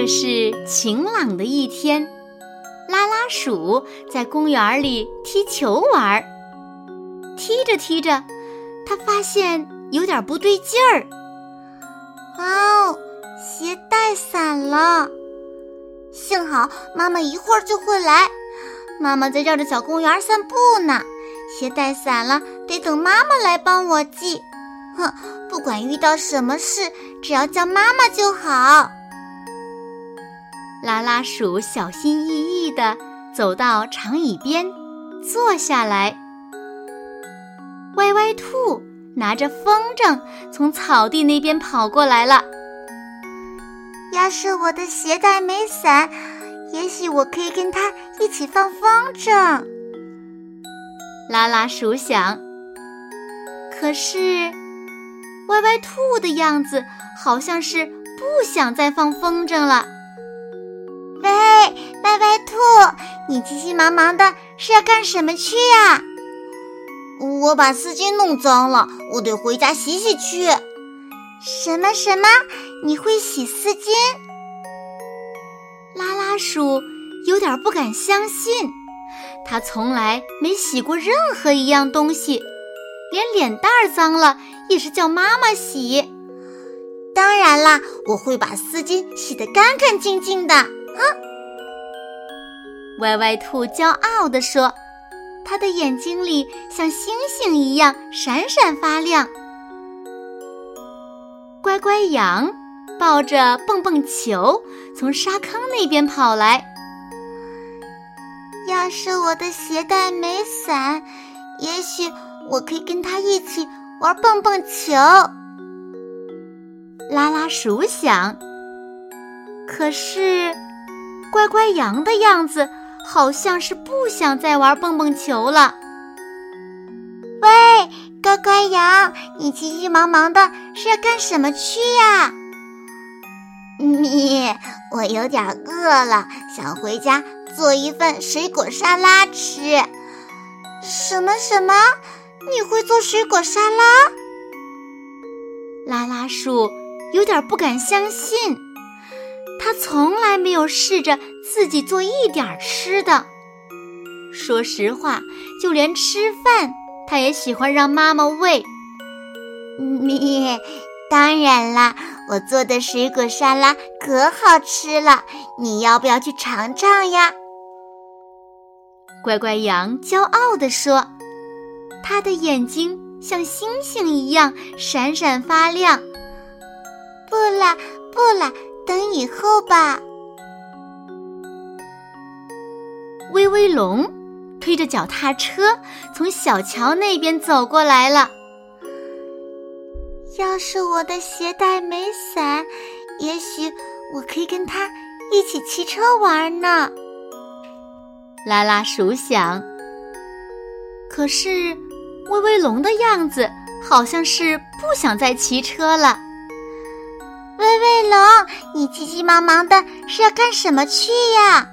这是晴朗的一天，拉拉鼠在公园里踢球玩。踢着踢着，他发现有点不对劲儿。哦，鞋带散了！幸好妈妈一会儿就会来。妈妈在绕着小公园散步呢，鞋带散了，得等妈妈来帮我系。哼，不管遇到什么事，只要叫妈妈就好。拉拉鼠小心翼翼地走到长椅边，坐下来。歪歪兔拿着风筝从草地那边跑过来了。要是我的鞋带没散，也许我可以跟它一起放风筝。拉拉鼠想。可是，歪歪兔的样子好像是不想再放风筝了。喂，歪歪兔，你急急忙忙的是要干什么去呀？我把丝巾弄脏了，我得回家洗洗去。什么什么？你会洗丝巾？拉拉鼠有点不敢相信，他从来没洗过任何一样东西，连脸蛋儿脏了也是叫妈妈洗。当然啦，我会把丝巾洗得干干净净的。哼！歪歪兔骄傲地说：“它的眼睛里像星星一样闪闪发亮。”乖乖羊抱着蹦蹦球从沙坑那边跑来。要是我的鞋带没散，也许我可以跟他一起玩蹦蹦球。拉拉鼠想。可是。乖乖羊的样子好像是不想再玩蹦蹦球了。喂，乖乖羊，你急急忙忙的是要干什么去呀？你，我有点饿了，想回家做一份水果沙拉吃。什么什么？你会做水果沙拉？拉拉树有点不敢相信。他从来没有试着自己做一点吃的。说实话，就连吃饭，他也喜欢让妈妈喂。你，当然啦，我做的水果沙拉可好吃了，你要不要去尝尝呀？乖乖羊骄傲地说，他的眼睛像星星一样闪闪发亮。不了，不了。等以后吧。威威龙推着脚踏车从小桥那边走过来了。要是我的鞋带没散，也许我可以跟他一起骑车玩呢。拉拉鼠想。可是威威龙的样子好像是不想再骑车了。威威龙，你急急忙忙的是要干什么去呀？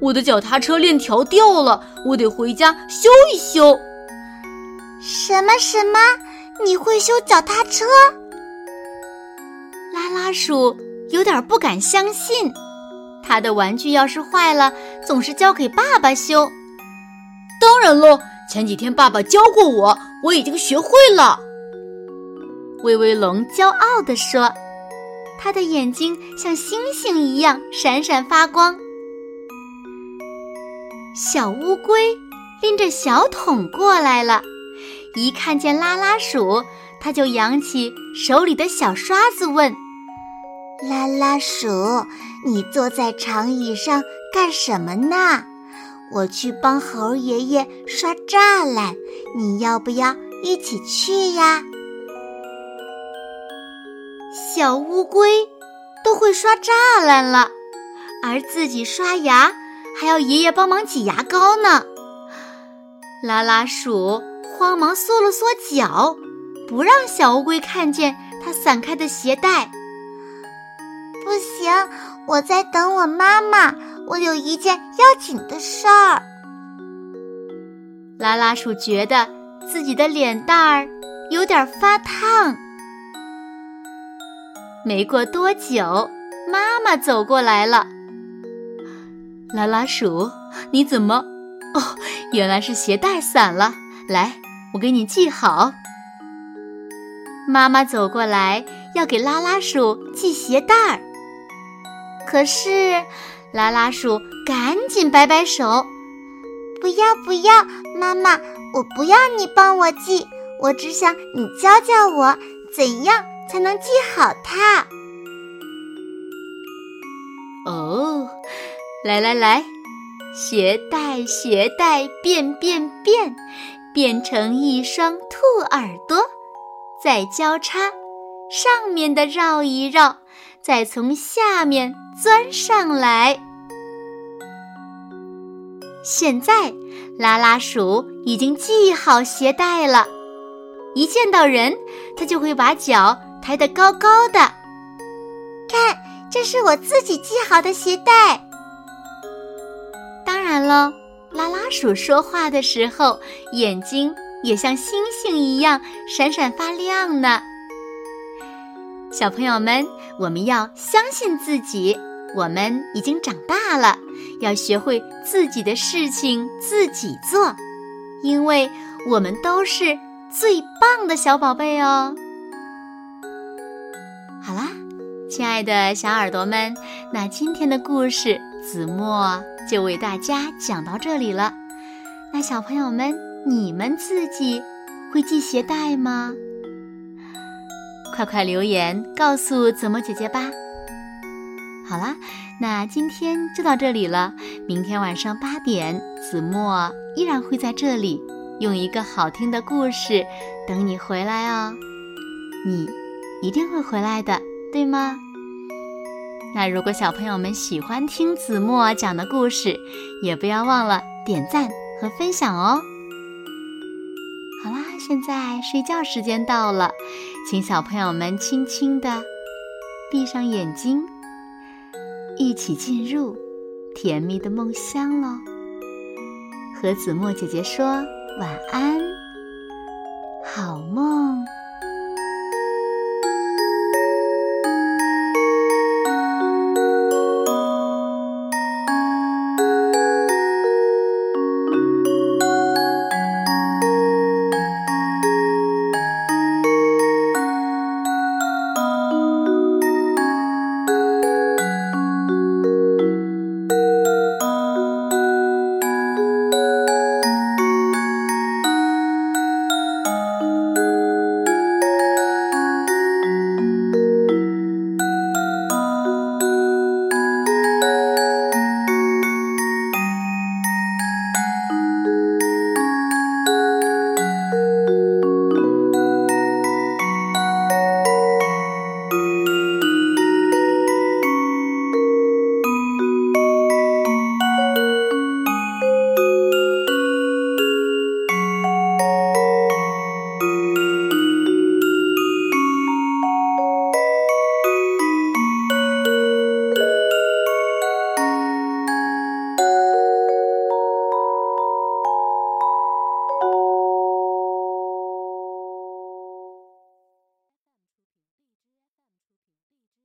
我的脚踏车链条掉了，我得回家修一修。什么什么？你会修脚踏车？拉拉鼠有点不敢相信，他的玩具要是坏了，总是交给爸爸修。当然喽，前几天爸爸教过我，我已经学会了。威威龙骄傲地说：“他的眼睛像星星一样闪闪发光。”小乌龟拎着小桶过来了，一看见拉拉鼠，它就扬起手里的小刷子问：“拉拉鼠，你坐在长椅上干什么呢？我去帮猴爷爷刷栅栏，你要不要一起去呀？”小乌龟都会刷栅栏了，而自己刷牙还要爷爷帮忙挤牙膏呢。拉拉鼠慌忙缩了缩脚，不让小乌龟看见它散开的鞋带。不行，我在等我妈妈，我有一件要紧的事儿。拉拉鼠觉得自己的脸蛋儿有点发烫。没过多久，妈妈走过来了。拉拉鼠，你怎么？哦，原来是鞋带散了。来，我给你系好。妈妈走过来要给拉拉鼠系鞋带儿，可是拉拉鼠赶紧摆摆手：“不要不要，妈妈，我不要你帮我系，我只想你教教我怎样才能系好它。”哦，来来来。鞋带，鞋带变变变，变成一双兔耳朵，再交叉，上面的绕一绕，再从下面钻上来。现在，拉拉鼠已经系好鞋带了，一见到人，它就会把脚抬得高高的。看，这是我自己系好的鞋带。当然了，拉拉鼠说话的时候，眼睛也像星星一样闪闪发亮呢。小朋友们，我们要相信自己，我们已经长大了，要学会自己的事情自己做，因为我们都是最棒的小宝贝哦。好啦，亲爱的小耳朵们，那今天的故事子墨。就为大家讲到这里了。那小朋友们，你们自己会系鞋带吗？快快留言告诉子墨姐姐吧。好啦，那今天就到这里了。明天晚上八点，子墨依然会在这里，用一个好听的故事等你回来哦。你一定会回来的，对吗？那如果小朋友们喜欢听子墨讲的故事，也不要忘了点赞和分享哦。好啦，现在睡觉时间到了，请小朋友们轻轻的闭上眼睛，一起进入甜蜜的梦乡喽。和子墨姐姐说晚安。好梦